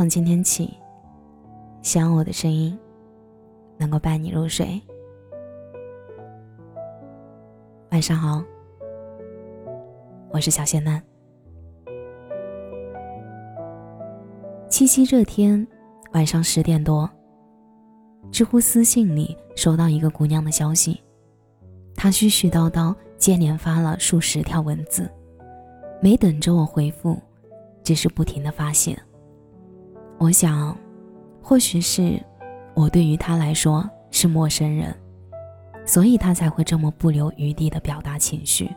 从今天起，希望我的声音能够伴你入睡。晚上好，我是小仙男。七夕这天晚上十点多，知乎私信里收到一个姑娘的消息，她絮絮叨叨接连发了数十条文字，没等着我回复，只是不停的发泄。我想，或许是我对于他来说是陌生人，所以他才会这么不留余地的表达情绪。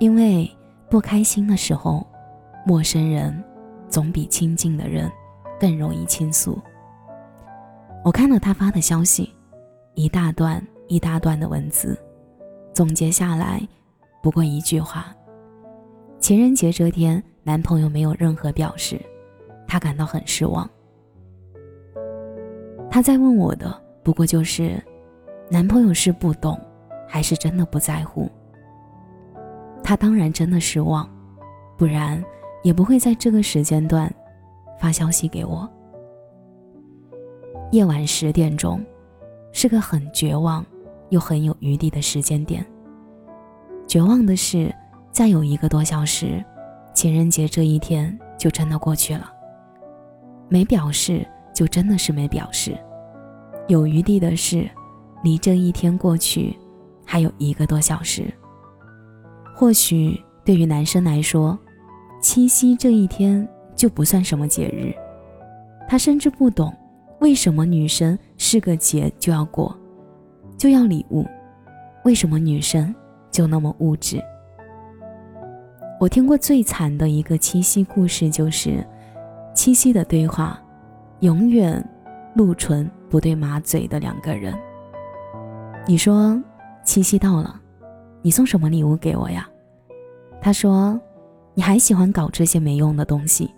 因为不开心的时候，陌生人总比亲近的人更容易倾诉。我看了他发的消息，一大段一大段的文字，总结下来不过一句话：情人节这天，男朋友没有任何表示。他感到很失望。他在问我的不过就是，男朋友是不懂，还是真的不在乎？他当然真的失望，不然也不会在这个时间段发消息给我。夜晚十点钟，是个很绝望又很有余地的时间点。绝望的是，再有一个多小时，情人节这一天就真的过去了。没表示，就真的是没表示。有余地的是，离这一天过去还有一个多小时。或许对于男生来说，七夕这一天就不算什么节日。他甚至不懂，为什么女生是个节就要过，就要礼物，为什么女生就那么物质。我听过最惨的一个七夕故事，就是。七夕的对话，永远露唇不对马嘴的两个人。你说七夕到了，你送什么礼物给我呀？他说，你还喜欢搞这些没用的东西。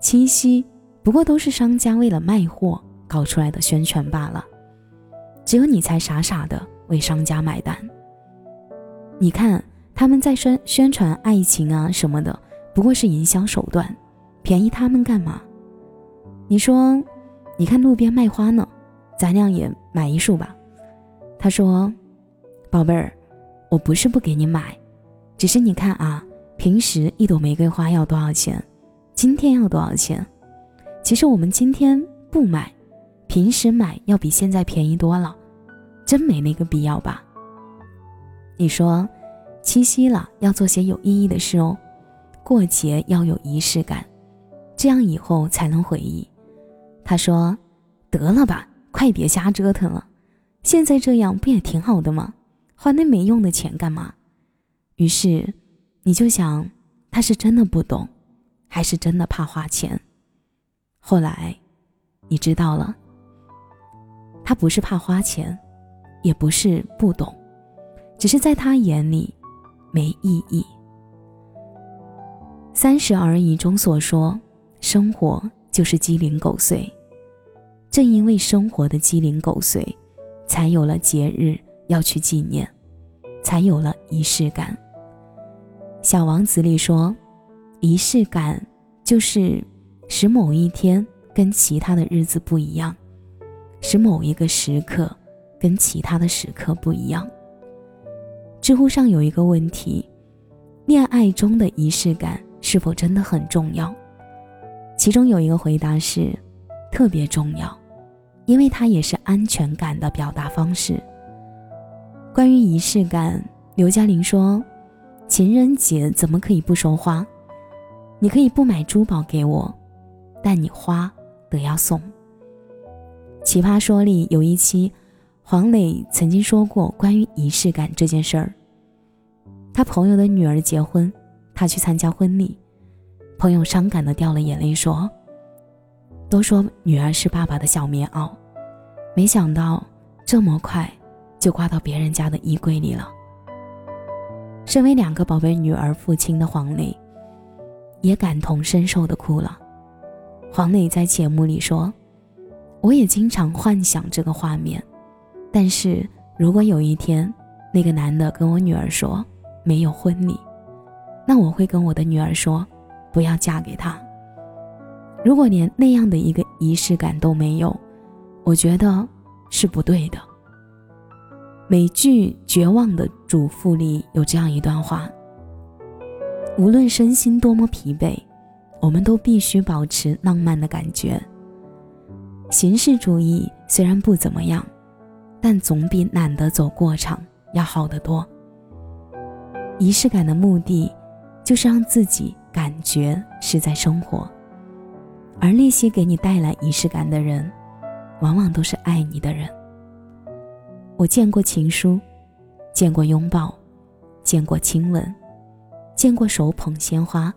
七夕不过都是商家为了卖货搞出来的宣传罢了，只有你才傻傻的为商家买单。你看他们在宣宣传爱情啊什么的，不过是营销手段。便宜他们干嘛？你说，你看路边卖花呢，咱俩也买一束吧。他说：“宝贝儿，我不是不给你买，只是你看啊，平时一朵玫瑰花要多少钱？今天要多少钱？其实我们今天不买，平时买要比现在便宜多了，真没那个必要吧？你说，七夕了要做些有意义的事哦，过节要有仪式感。”这样以后才能回忆。他说：“得了吧，快别瞎折腾了，现在这样不也挺好的吗？花那没用的钱干嘛？”于是，你就想，他是真的不懂，还是真的怕花钱？后来，你知道了，他不是怕花钱，也不是不懂，只是在他眼里没意义。三十而已中所说。生活就是鸡零狗碎，正因为生活的鸡零狗碎，才有了节日要去纪念，才有了仪式感。小王子里说，仪式感就是使某一天跟其他的日子不一样，使某一个时刻跟其他的时刻不一样。知乎上有一个问题：恋爱中的仪式感是否真的很重要？其中有一个回答是，特别重要，因为它也是安全感的表达方式。关于仪式感，刘嘉玲说：“情人节怎么可以不收花？你可以不买珠宝给我，但你花得要送。”奇葩说里有一期，黄磊曾经说过关于仪式感这件事儿。他朋友的女儿结婚，他去参加婚礼。朋友伤感的掉了眼泪，说：“都说女儿是爸爸的小棉袄，没想到这么快就挂到别人家的衣柜里了。”身为两个宝贝女儿父亲的黄磊，也感同身受的哭了。黄磊在节目里说：“我也经常幻想这个画面，但是如果有一天那个男的跟我女儿说没有婚礼，那我会跟我的女儿说。”不要嫁给他，如果连那样的一个仪式感都没有，我觉得是不对的。美剧《绝望的主妇》里有这样一段话：无论身心多么疲惫，我们都必须保持浪漫的感觉。形式主义虽然不怎么样，但总比懒得走过场要好得多。仪式感的目的，就是让自己感觉是在生活，而那些给你带来仪式感的人，往往都是爱你的人。我见过情书，见过拥抱，见过亲吻，见过手捧鲜花，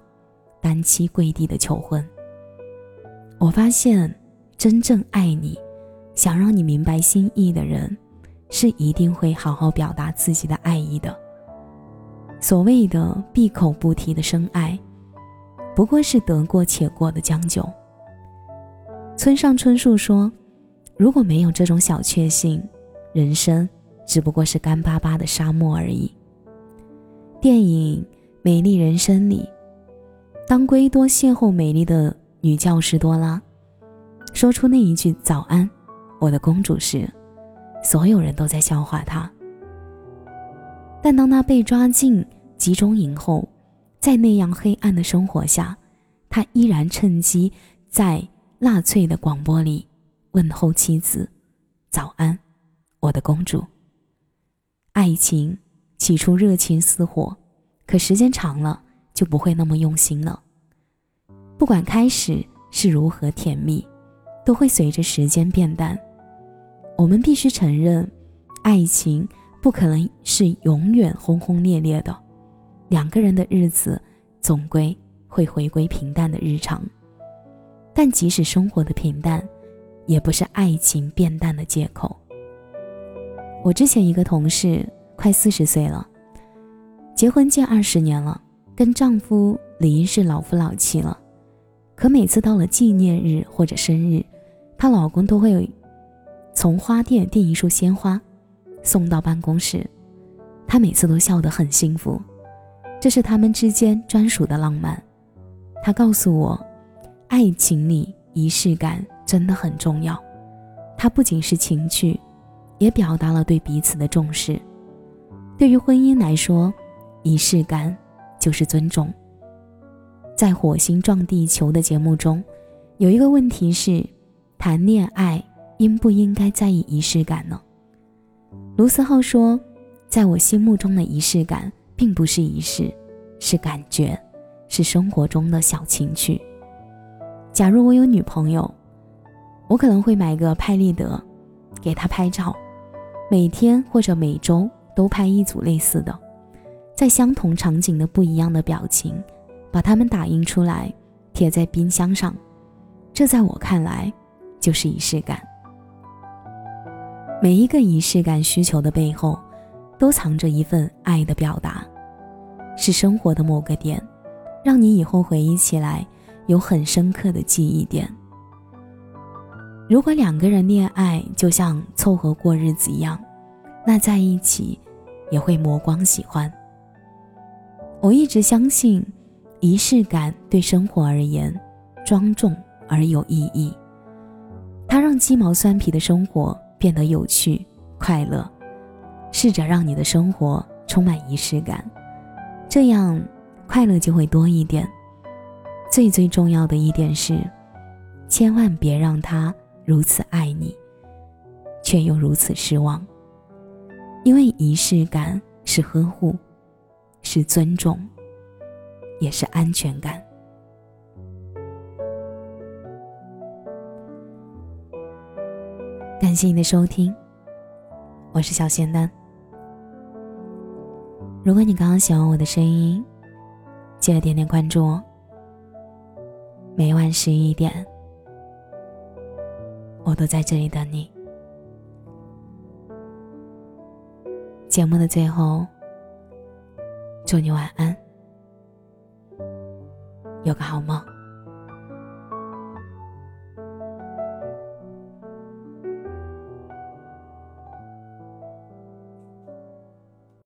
单膝跪地的求婚。我发现，真正爱你，想让你明白心意的人，是一定会好好表达自己的爱意的。所谓的闭口不提的深爱，不过是得过且过的将就。村上春树说：“如果没有这种小确幸。”人生只不过是干巴巴的沙漠而已。电影《美丽人生》里，当圭多邂逅美丽的女教师多拉，说出那一句“早安，我的公主”时，所有人都在笑话他。但当他被抓进集中营后，在那样黑暗的生活下，他依然趁机在纳粹的广播里问候妻子：“早安。”我的公主。爱情起初热情似火，可时间长了就不会那么用心了。不管开始是如何甜蜜，都会随着时间变淡。我们必须承认，爱情不可能是永远轰轰烈烈的，两个人的日子总归会回归平淡的日常。但即使生活的平淡，也不是爱情变淡的借口。我之前一个同事快四十岁了，结婚近二十年了，跟丈夫理应是老夫老妻了，可每次到了纪念日或者生日，她老公都会从花店订一束鲜花，送到办公室，她每次都笑得很幸福，这是他们之间专属的浪漫。他告诉我，爱情里仪式感真的很重要，它不仅是情趣。也表达了对彼此的重视。对于婚姻来说，仪式感就是尊重。在《火星撞地球》的节目中，有一个问题是：谈恋爱应不应该在意仪式感呢？卢思浩说：“在我心目中的仪式感，并不是仪式，是感觉，是生活中的小情趣。假如我有女朋友，我可能会买个拍立得，给她拍照。”每天或者每周都拍一组类似的，在相同场景的不一样的表情，把它们打印出来，贴在冰箱上。这在我看来，就是仪式感。每一个仪式感需求的背后，都藏着一份爱的表达，是生活的某个点，让你以后回忆起来有很深刻的记忆点。如果两个人恋爱就像凑合过日子一样，那在一起也会磨光喜欢。我一直相信，仪式感对生活而言庄重而有意义，它让鸡毛蒜皮的生活变得有趣快乐。试着让你的生活充满仪式感，这样快乐就会多一点。最最重要的一点是，千万别让他。如此爱你，却又如此失望。因为仪式感是呵护，是尊重，也是安全感。感谢你的收听，我是小仙丹。如果你刚刚喜欢我的声音，记得点点关注哦。每晚十一点。我都在这里等你。节目的最后，祝你晚安，有个好梦。